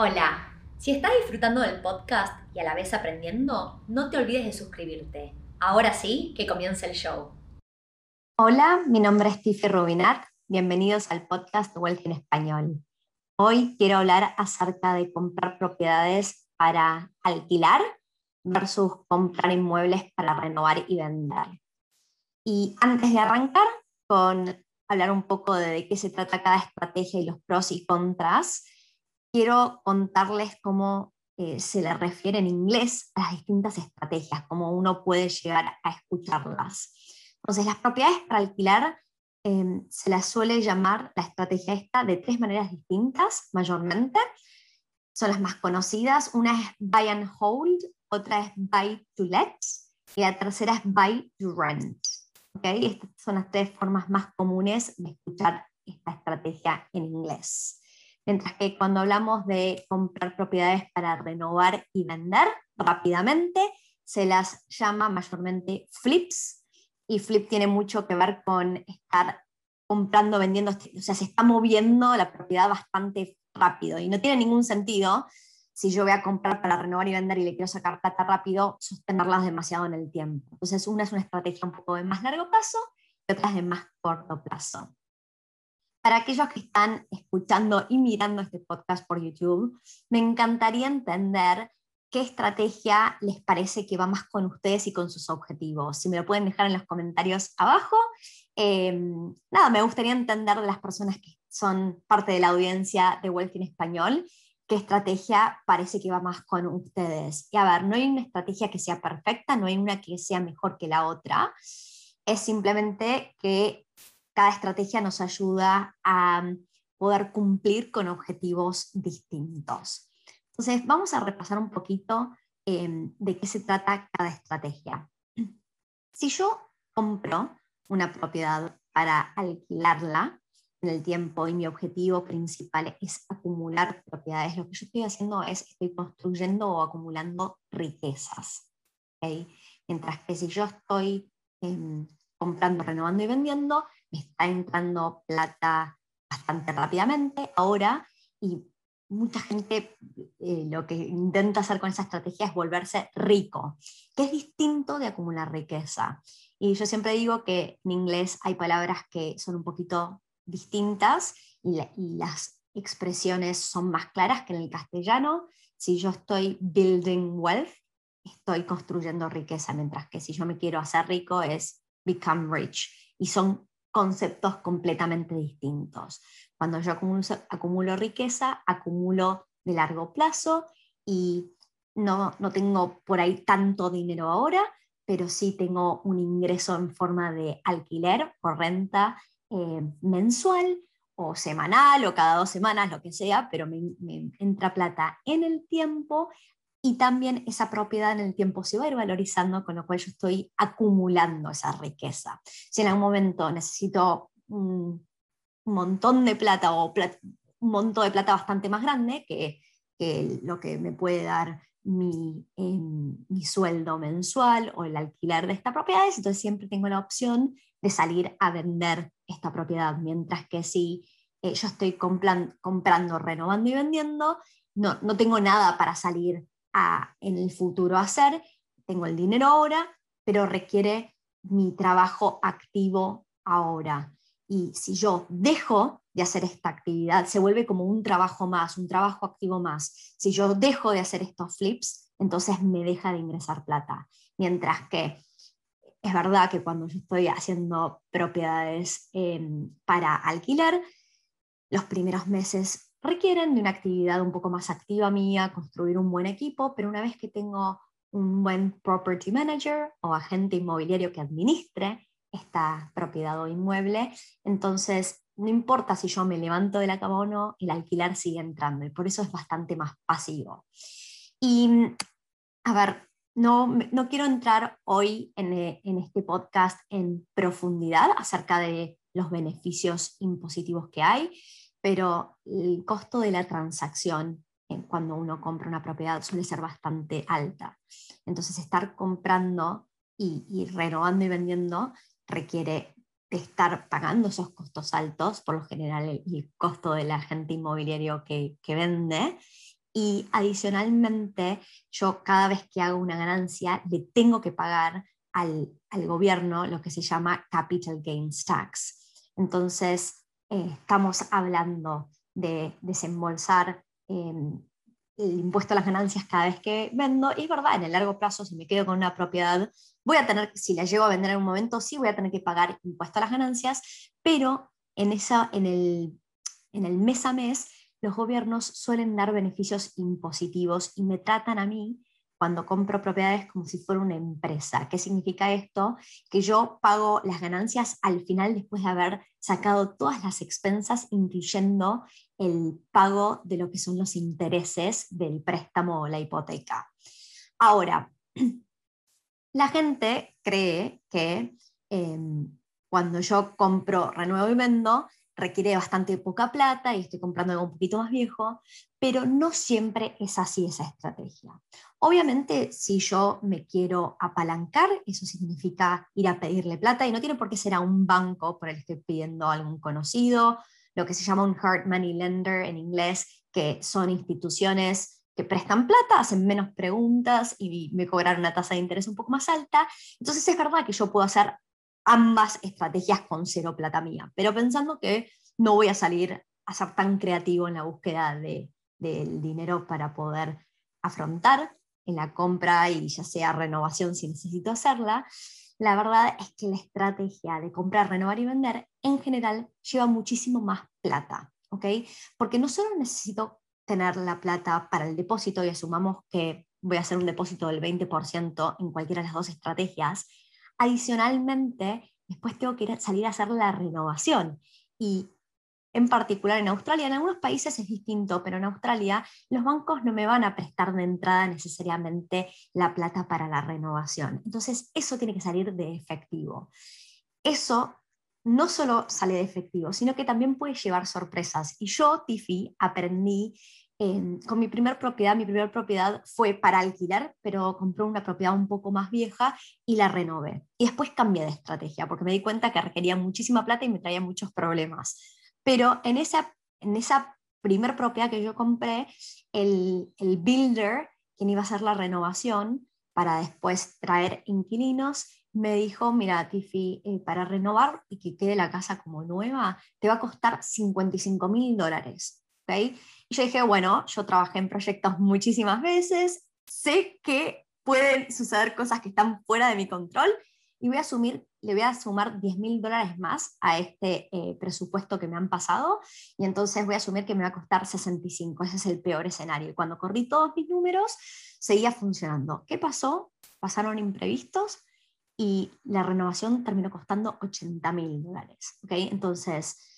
Hola, si estás disfrutando del podcast y a la vez aprendiendo, no te olvides de suscribirte. Ahora sí, que comience el show. Hola, mi nombre es Tiffy Rubinat. Bienvenidos al podcast Wealth en Español. Hoy quiero hablar acerca de comprar propiedades para alquilar versus comprar inmuebles para renovar y vender. Y antes de arrancar con hablar un poco de qué se trata cada estrategia y los pros y contras, quiero contarles cómo eh, se le refiere en inglés a las distintas estrategias, cómo uno puede llegar a escucharlas. Entonces, las propiedades para alquilar em, se las suele llamar la estrategia esta de tres maneras distintas, mayormente. Son las más conocidas. Una es buy and hold, otra es buy to let y la tercera es buy to rent. ¿Okay? Estas son las tres formas más comunes de escuchar esta estrategia en inglés. Mientras que cuando hablamos de comprar propiedades para renovar y vender rápidamente, se las llama mayormente flips. Y flip tiene mucho que ver con estar comprando, vendiendo, o sea, se está moviendo la propiedad bastante rápido y no tiene ningún sentido si yo voy a comprar para renovar y vender y le quiero sacar plata rápido, sostenerlas demasiado en el tiempo. Entonces, una es una estrategia un poco de más largo plazo y otra es de más corto plazo. Para aquellos que están escuchando y mirando este podcast por YouTube, me encantaría entender qué estrategia les parece que va más con ustedes y con sus objetivos. Si me lo pueden dejar en los comentarios abajo. Em, nada, me gustaría entender de las personas que son parte de la audiencia de Wealth Español, qué estrategia parece que va más con ustedes. Y a ver, no hay una estrategia que sea perfecta, no hay una que sea mejor que la otra. Es simplemente que cada estrategia nos ayuda a mm, poder cumplir con objetivos distintos. Entonces, vamos a repasar un poquito em, de qué se trata cada estrategia. Si yo compro una propiedad para alquilarla en el tiempo y mi objetivo principal es acumular propiedades, lo que yo estoy haciendo es estoy construyendo o acumulando riquezas. Mientras que si yo estoy em, comprando, renovando y vendiendo, me está entrando plata bastante rápidamente ahora y mucha gente eh, lo que intenta hacer con esa estrategia es volverse rico, que es distinto de acumular riqueza. Y yo siempre digo que en inglés hay palabras que son un poquito distintas y, y las expresiones son más claras que en el castellano. Si yo estoy building wealth, estoy construyendo riqueza, mientras que si yo me quiero hacer rico es become rich. Y son conceptos completamente distintos. Cuando yo acumulo, riqueza, acumulo de largo plazo y no, no tengo por ahí tanto dinero ahora, pero sí tengo un ingreso en forma de alquiler o renta eh, mensual o semanal o cada dos semanas, lo que sea, pero me, me, entra plata en el tiempo y también esa propiedad en el tiempo se va a ir valorizando, con lo cual yo estoy acumulando esa riqueza. Si en algún momento necesito un montón de plata o un montón de plata bastante más grande que, lo que me puede dar mi, em, mi, sueldo mensual o el alquiler de esta propiedad, entonces siempre tengo la opción de salir a vender esta propiedad, mientras que si eh, yo estoy comprando, renovando y vendiendo, no, no tengo nada para salir en el futuro hacer. Tengo el dinero ahora, pero requiere mi trabajo activo ahora. Y si yo dejo de hacer esta actividad, se vuelve como un trabajo más, un trabajo activo más. Si yo dejo de hacer estos flips, entonces me deja de ingresar plata. Mientras que es verdad que cuando yo estoy haciendo propiedades em, para alquilar, los primeros meses requieren de una actividad un poco más activa mía, construir un buen equipo, pero una vez que tengo un buen property manager o agente inmobiliario que administre esta propiedad o inmueble, entonces no importa si yo me levanto de la cama o no, el alquiler sigue entrando y por eso es bastante más pasivo. Y a ver, no, no quiero entrar hoy en, en este podcast en profundidad acerca de los beneficios impositivos que hay, pero el costo de la transacción cuando uno compra una propiedad suele ser bastante alta. Entonces, estar comprando y, renovando y vendiendo requiere de estar pagando esos costos altos, por lo general el, costo del agente inmobiliario que, que, vende, y adicionalmente yo cada vez que hago una ganancia le tengo que pagar al, gobierno lo que se llama capital gains tax. Entonces, eh, estamos hablando de desembolsar em, el impuesto a las ganancias cada vez que vendo. Y es verdad, en el largo plazo, si me quedo con una propiedad, voy a tener, si la llego a vender en un momento, sí voy a tener que pagar impuesto a las ganancias, pero en, esa, en, el, en el mes a mes los gobiernos suelen dar beneficios impositivos y me tratan a mí cuando compro propiedades como si fuera una empresa. ¿Qué significa esto? Que yo pago las ganancias al final después de haber sacado todas las expensas, incluyendo el pago de lo que son los intereses del préstamo o la hipoteca. Ahora, la gente cree que em, cuando yo compro, renuevo y vendo, requiere bastante poca plata y estoy comprando algo un poquito más viejo, pero no siempre es así esa estrategia. Obviamente, si yo me quiero apalancar, eso significa ir a pedirle plata y no tiene por qué ser a un banco por el que estoy pidiendo a algún conocido, lo que se llama un hard money lender en inglés, que son instituciones que prestan plata, hacen menos preguntas y me cobran una tasa de interés un poco más alta. Entonces es verdad que yo puedo hacer ambas estrategias con cero plata mía, pero pensando que no voy a salir a ser tan creativo en la búsqueda de, del dinero para poder afrontar en la compra y ya sea renovación si necesito hacerla, la verdad es que la estrategia de comprar, renovar y vender en general lleva muchísimo más plata, ¿ok? Porque no solo necesito tener la plata para el depósito y asumamos que voy a hacer un depósito del 20% en cualquiera de las dos estrategias, Adicionalmente, después tengo que salir a hacer la renovación. Y en particular en Australia, en algunos países es distinto, pero en Australia los bancos no me van a prestar de entrada necesariamente la plata para la renovación. Entonces, eso tiene que salir de efectivo. Eso no solo sale de efectivo, sino que también puede llevar sorpresas. Y yo, Tiffy, aprendí con mi primer propiedad, mi primera propiedad fue para alquilar, pero compré una propiedad un poco más vieja y la renové. Y después cambié de estrategia porque me di cuenta que requería muchísima plata y me traía muchos problemas. Pero en esa, en esa primer propiedad que yo compré, el, el builder, quien iba a hacer la renovación para después traer inquilinos, me dijo, mira, Tiffy, eh, para renovar y que quede la casa como nueva, te va a costar 55 mil dólares. ¿okay? Yo dije, bueno, yo trabajé en proyectos muchísimas veces, sé que pueden suceder cosas que están fuera de mi control y voy a asumir, le voy a sumar 10 mil dólares más a este eh, presupuesto que me han pasado y entonces voy a asumir que me va a costar 65, ese es el peor escenario. Y cuando corrí todos mis números, seguía funcionando. ¿Qué pasó? Pasaron imprevistos y la renovación terminó costando 80 mil dólares. ¿okay? Entonces,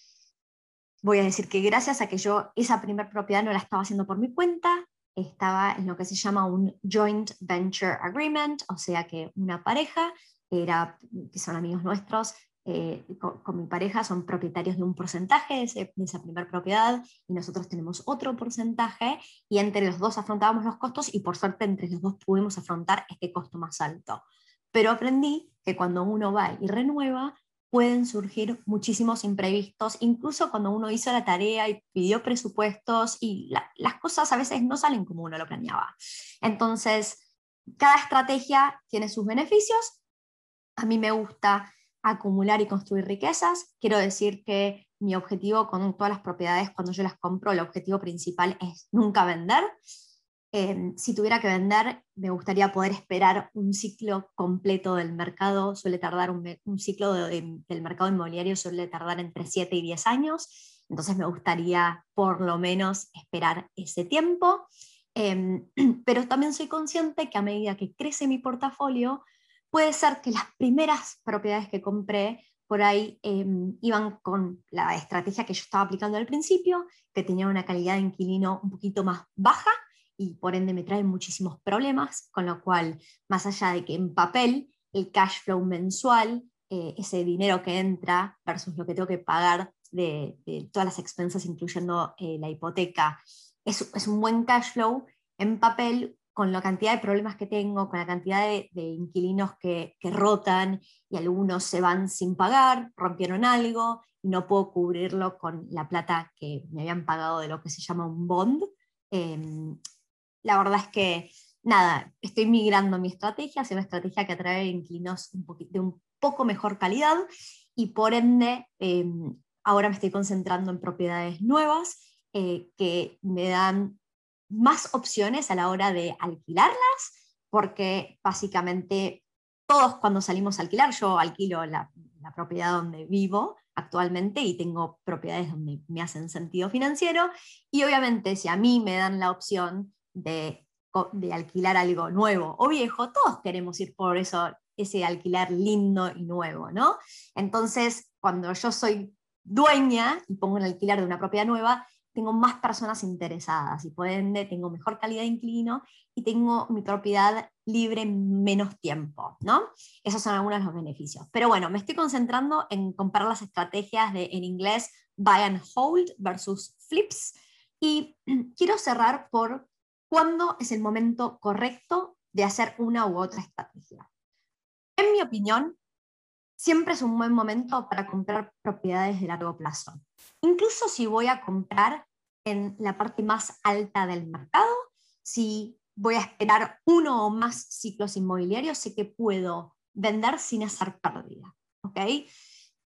voy a decir que gracias a que yo esa primera propiedad no la estaba haciendo por mi cuenta, estaba en lo que se llama un joint venture agreement, o sea que una pareja, era, que son amigos nuestros, eh, con, mi pareja son propietarios de un porcentaje de, de esa primera propiedad y nosotros tenemos otro porcentaje y entre los dos afrontábamos los costos y por suerte entre los dos pudimos afrontar este costo más alto. Pero aprendí que cuando uno va y renueva, pueden surgir muchísimos imprevistos, incluso cuando uno hizo la tarea y pidió presupuestos y las cosas a veces no salen como uno lo planeaba. Entonces, cada estrategia tiene sus beneficios. A mí me gusta acumular y construir riquezas. Quiero decir que mi objetivo con todas las propiedades, cuando yo las compro, el objetivo principal es nunca vender. Em, si tuviera que vender, me gustaría poder esperar un ciclo completo del mercado. Suele tardar un, ciclo del mercado inmobiliario, suele tardar entre 7 y 10 años. Entonces me gustaría por lo menos esperar ese tiempo. Em, pero también soy consciente que a medida que crece mi portafolio, puede ser que las primeras propiedades que compré por ahí em, iban con la estrategia que yo estaba aplicando al principio, que tenía una calidad de inquilino un poquito más baja y por ende me trae muchísimos problemas, con lo cual, más allá de que en papel el cash flow mensual, eh, ese dinero que entra versus lo que tengo que pagar de, todas las expensas, incluyendo eh, la hipoteca, es, es, un buen cash flow, en papel, con la cantidad de problemas que tengo, con la cantidad de, inquilinos que, que rotan y algunos se van sin pagar, rompieron algo y no puedo cubrirlo con la plata que me habían pagado de lo que se llama un bond, Em, la verdad es que, nada, estoy migrando mi estrategia hacia una estrategia que atrae inquilinos de un poco mejor calidad y por ende em, ahora me estoy concentrando en propiedades nuevas eh, que me dan más opciones a la hora de alquilarlas, porque básicamente todos cuando salimos a alquilar, yo alquilo la, la propiedad donde vivo actualmente y tengo propiedades donde me hacen sentido financiero y obviamente si a mí me dan la opción de, alquilar algo nuevo o viejo, todos queremos ir por eso, ese alquilar lindo y nuevo, ¿no? Entonces, cuando yo soy dueña y pongo en alquilar de una propiedad nueva, tengo más personas interesadas y por ende tengo mejor calidad de inquilino y tengo mi propiedad libre menos tiempo, ¿no? Esos son algunos de los beneficios. Pero bueno, me estoy concentrando en comprar las estrategias de, en inglés, buy and hold versus flips. Y quiero cerrar por cuándo es el momento correcto de hacer una u otra estrategia. En mi opinión, siempre es un buen momento para comprar propiedades de largo plazo. Incluso si voy a comprar en la parte más alta del mercado, si voy a esperar uno o más ciclos inmobiliarios, sé que puedo vender sin hacer pérdida. ¿okay?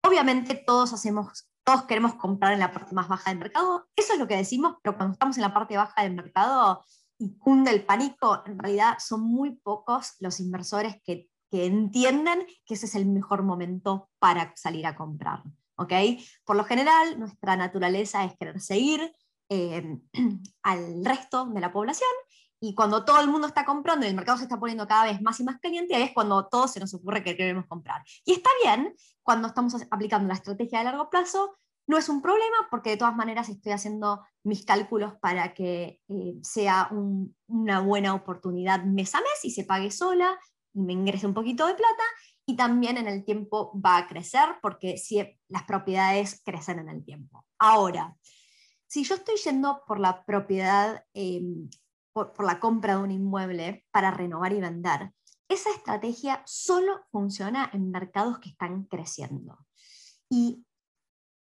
Obviamente todos hacemos, todos queremos comprar en la parte más baja del mercado, eso es lo que decimos, pero cuando estamos en la parte baja del mercado y cunde el pánico, en realidad son muy pocos los inversores que, que entienden que ese es el mejor momento para salir a comprar. ¿okay? Por lo general, nuestra naturaleza es querer seguir eh, al resto de la población y cuando todo el mundo está comprando y el mercado se está poniendo cada vez más y más caliente, es cuando todo se nos ocurre que queremos comprar. Y está bien, cuando estamos aplicando la estrategia de largo plazo, no es un problema porque de todas maneras estoy haciendo mis cálculos para que eh, sea una buena oportunidad mes a mes y se pague sola y me ingrese un poquito de plata y también en el tiempo va a crecer porque si las propiedades crecen en el tiempo. Ahora, si yo estoy yendo por la propiedad em, por, la compra de un inmueble para renovar y vender, esa estrategia solo funciona en mercados que están creciendo. Y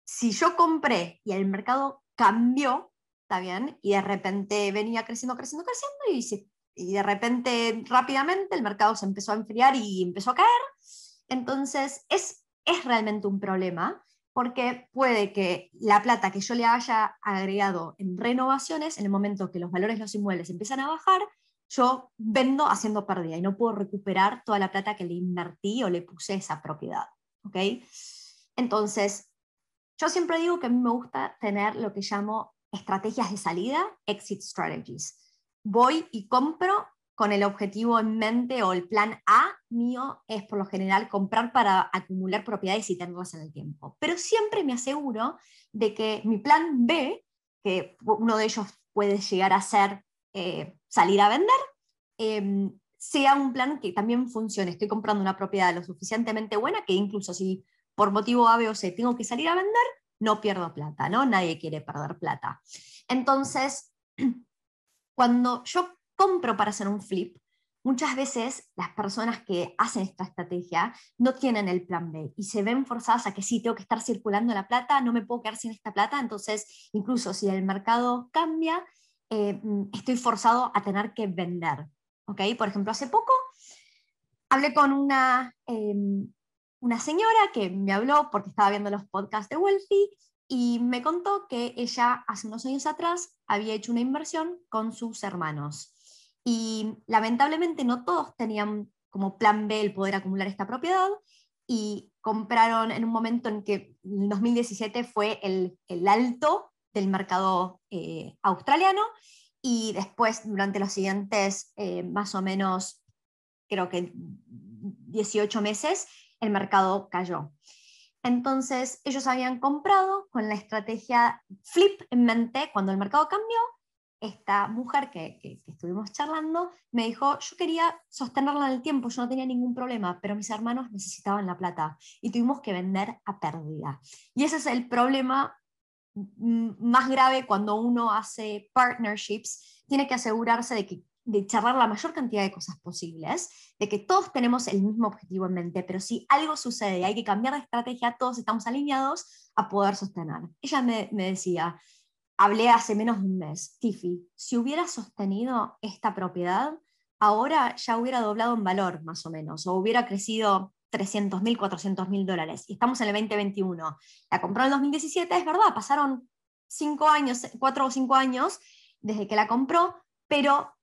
si yo compré y el mercado cambió, ¿está bien? Y de repente venía creciendo, creciendo, creciendo y, de repente rápidamente el mercado se empezó a enfriar y empezó a caer, entonces es, es realmente un problema porque puede que la plata que yo le haya agregado en renovaciones, en el momento que los valores de los inmuebles empiezan a bajar, yo vendo haciendo pérdida y no puedo recuperar toda la plata que le invertí o le puse esa propiedad. ¿ok? Entonces, yo siempre digo que a mí me gusta tener lo que llamo estrategias de salida, exit strategies. Voy y compro con el objetivo en mente o el plan A mío es por lo general comprar para acumular propiedades y tenerlas en el tiempo. Pero siempre me aseguro de que mi plan B, que uno de ellos puede llegar a ser eh, salir a vender, em, sea un plan que también funcione. Estoy comprando una propiedad lo suficientemente buena que incluso si por motivo A, B o C tengo que salir a vender, no pierdo plata, ¿no? Nadie quiere perder plata. Entonces, cuando yo compro para hacer un flip, muchas veces las personas que hacen esta estrategia no tienen el plan B y se ven forzadas a que sí, tengo que estar circulando la plata, no me puedo quedar sin esta plata, entonces incluso si el mercado cambia, eh, estoy forzado a tener que vender. ¿okay? Por ejemplo, hace poco hablé con una, em, una señora que me habló porque estaba viendo los podcasts de Wealthy y me contó que ella hace unos años atrás había hecho una inversión con sus hermanos. Y lamentablemente no todos tenían como plan B el poder acumular esta propiedad y compraron en un momento en que en 2017 fue el, el alto del mercado eh, australiano y después durante los siguientes eh, más o menos, creo que 18 meses, el mercado cayó. Entonces ellos habían comprado con la estrategia flip en mente cuando el mercado cambió esta mujer que, estuvimos charlando me dijo, yo quería sostenerla en el tiempo, yo no tenía ningún problema, pero mis hermanos necesitaban la plata y tuvimos que vender a pérdida. Y ese es el problema más grave cuando uno hace partnerships, tiene que asegurarse de que de charlar la mayor cantidad de cosas posibles, de que todos tenemos el mismo objetivo en mente, pero si algo sucede y hay que cambiar de estrategia, todos estamos alineados a poder sostener. Ella me, decía, hablé hace menos de un mes, Tiffy, si hubiera sostenido esta propiedad, ahora ya hubiera doblado en valor más o menos, o hubiera crecido 300 mil, 400 mil dólares. Y estamos en el 2021. La compró en el 2017, es verdad, pasaron cinco años, cuatro o cinco años desde que la compró, pero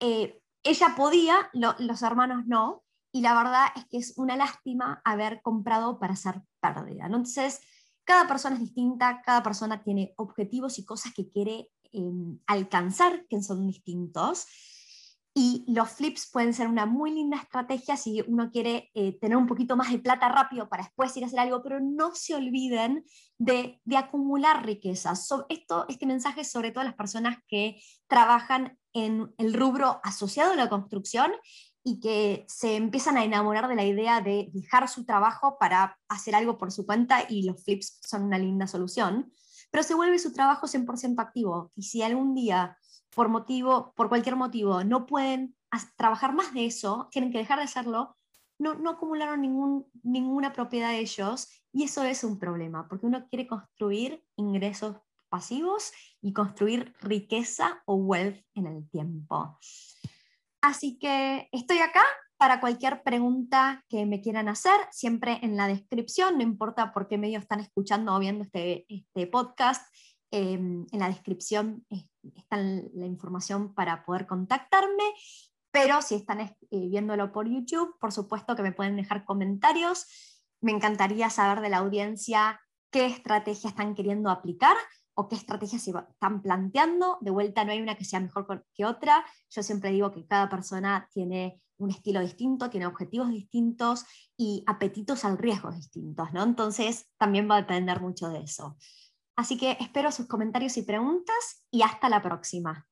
eh, ella podía, los hermanos no, y la verdad es que es una lástima haber comprado para hacer pérdida. Entonces, cada persona es distinta, cada persona tiene objetivos y cosas que quiere em, alcanzar que son distintos. Y los flips pueden ser una muy linda estrategia si uno quiere eh, tener un poquito más de plata rápido para después ir a hacer algo, pero no se olviden de, acumular riquezas. esto, este mensaje sobre todo a las personas que trabajan en el rubro asociado a la construcción y que se empiezan a enamorar de la idea de dejar su trabajo para hacer algo por su cuenta y los flips son una linda solución, pero se vuelve su trabajo 100% activo y si algún día por motivo, por cualquier motivo, no pueden trabajar más de eso, tienen que dejar de hacerlo, no, no acumularon ninguna propiedad de ellos y eso es un problema, porque uno quiere construir ingresos pasivos y construir riqueza o wealth en el tiempo. Así que estoy acá para cualquier pregunta que me quieran hacer, siempre en la descripción, no importa por qué medio están escuchando o viendo este, este podcast, em, en la descripción está la información para poder contactarme, pero si están eh, viéndolo por YouTube, por supuesto que me pueden dejar comentarios. Me encantaría saber de la audiencia qué estrategia están queriendo aplicar o qué estrategias se están planteando. De vuelta, no hay una que sea mejor que otra. Yo siempre digo que cada persona tiene un estilo distinto, tiene objetivos distintos y apetitos al riesgo distintos, ¿no? Entonces, también va a depender mucho de eso. Así que espero sus comentarios y preguntas y hasta la próxima.